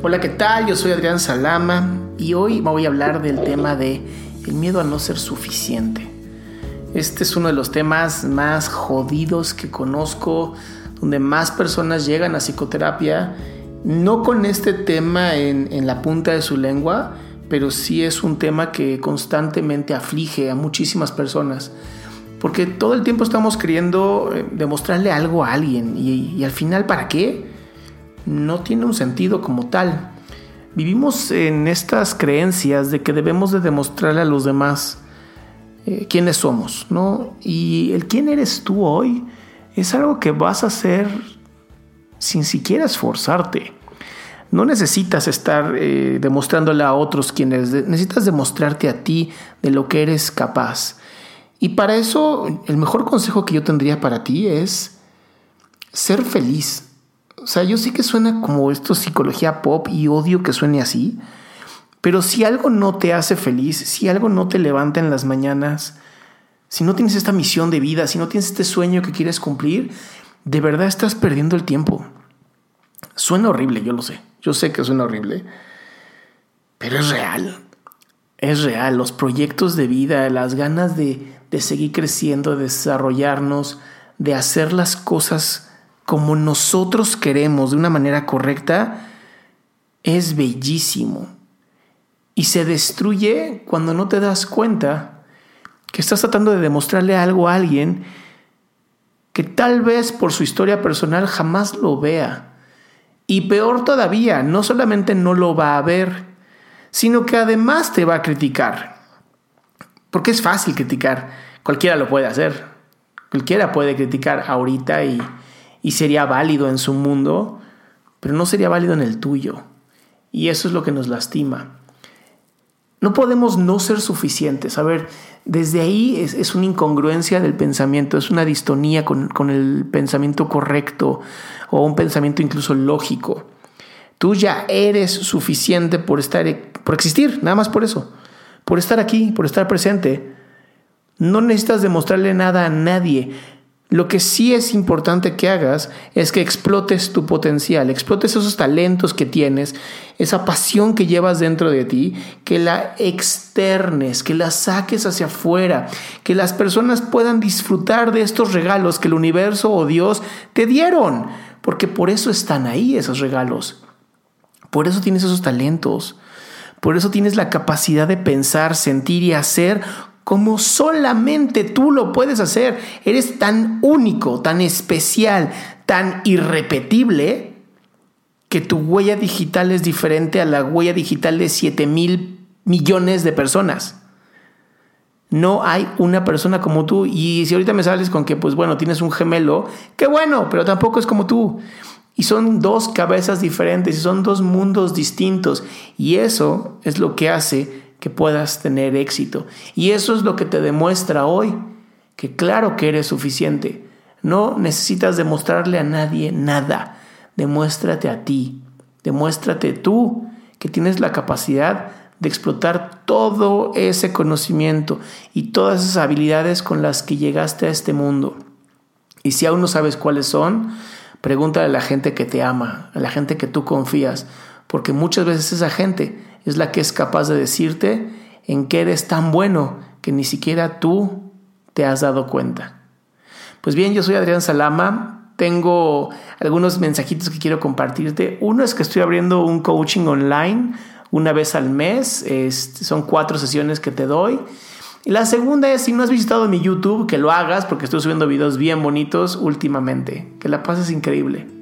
Hola, ¿qué tal? Yo soy Adrián Salama y hoy voy a hablar del tema de el miedo a no ser suficiente. Este es uno de los temas más jodidos que conozco, donde más personas llegan a psicoterapia, no con este tema en, la punta de su lengua, pero sí es un tema que constantemente aflige a muchísimas personas. Porque todo el tiempo estamos queriendo eh, demostrarle algo a alguien y al final, ¿para qué? No tiene un sentido como tal. Vivimos en estas creencias de que debemos de demostrarle a los demás eh, quiénes somos, ¿no? Y el quién eres tú hoy es algo que vas a hacer sin siquiera esforzarte. No necesitas estar eh, demostrándole a otros quién necesitas demostrarte a ti de lo que eres capaz. Y para eso, el mejor consejo que yo tendría para ti es ser feliz o sea, yo sé que suena como esto psicología pop y odio que suene así, pero si algo no te hace feliz, si algo no te levanta en las mañanas, si no tienes esta misión de vida, si no tienes este sueño que quieres cumplir, de verdad estás perdiendo el tiempo. Suena horrible, yo lo sé. Yo sé que suena horrible, pero es real. Es real. Los proyectos de vida, las ganas de, de seguir creciendo, de desarrollarnos, de hacer las cosas como nosotros queremos de una manera correcta, es bellísimo. Y se destruye cuando no te das cuenta que estás tratando de demostrarle algo a alguien que tal vez por su historia personal jamás lo vea. Y peor todavía, no solamente no lo va a ver, sino que además te va a criticar. Porque es fácil criticar, cualquiera lo puede hacer. Cualquiera puede criticar ahorita y, y sería válido en su mundo, pero no sería válido en el tuyo. Y eso es lo que nos lastima. No podemos no ser suficientes. A ver, desde ahí es, una incongruencia del pensamiento, es una distonía con, con, el pensamiento correcto o un pensamiento incluso lógico. Tú ya eres suficiente por estar, por existir, nada más por eso, por estar aquí, por estar presente. No necesitas demostrarle nada a nadie. Lo que sí es importante que hagas es que explotes tu potencial, explotes esos talentos que tienes, esa pasión que llevas dentro de ti, que la externes, que la saques hacia afuera, que las personas puedan disfrutar de estos regalos que el universo o Dios te dieron, porque por eso están ahí esos regalos. Por eso tienes esos talentos. Por eso tienes la capacidad de pensar, sentir y hacer como solamente tú lo puedes hacer. Eres tan único, tan especial, tan irrepetible, que tu huella digital es diferente a la huella digital de 7 mil millones de personas. No hay una persona como tú. Y si ahorita me sales con que, pues bueno, tienes un gemelo, qué bueno, pero tampoco es como tú. Y son dos cabezas diferentes y son dos mundos distintos. Y eso es lo que hace que puedas tener éxito. Y eso es lo que te demuestra hoy, que claro que eres suficiente. No necesitas demostrarle a nadie nada. Demuéstrate a ti. Demuéstrate tú que tienes la capacidad de explotar todo ese conocimiento y todas esas habilidades con las que llegaste a este mundo. Y si aún no sabes cuáles son, pregúntale a la gente que te ama, a la gente que tú confías, porque muchas veces esa gente es la que es capaz de decirte en qué eres tan bueno que ni siquiera tú te has dado cuenta. Pues bien, yo soy Adrián Salama, tengo algunos mensajitos que quiero compartirte. Uno es que estoy abriendo un coaching online una vez al mes, son cuatro sesiones que te doy. Y la segunda es, si no has visitado mi YouTube, que lo hagas porque estoy subiendo videos bien bonitos últimamente. Que la pases increíble.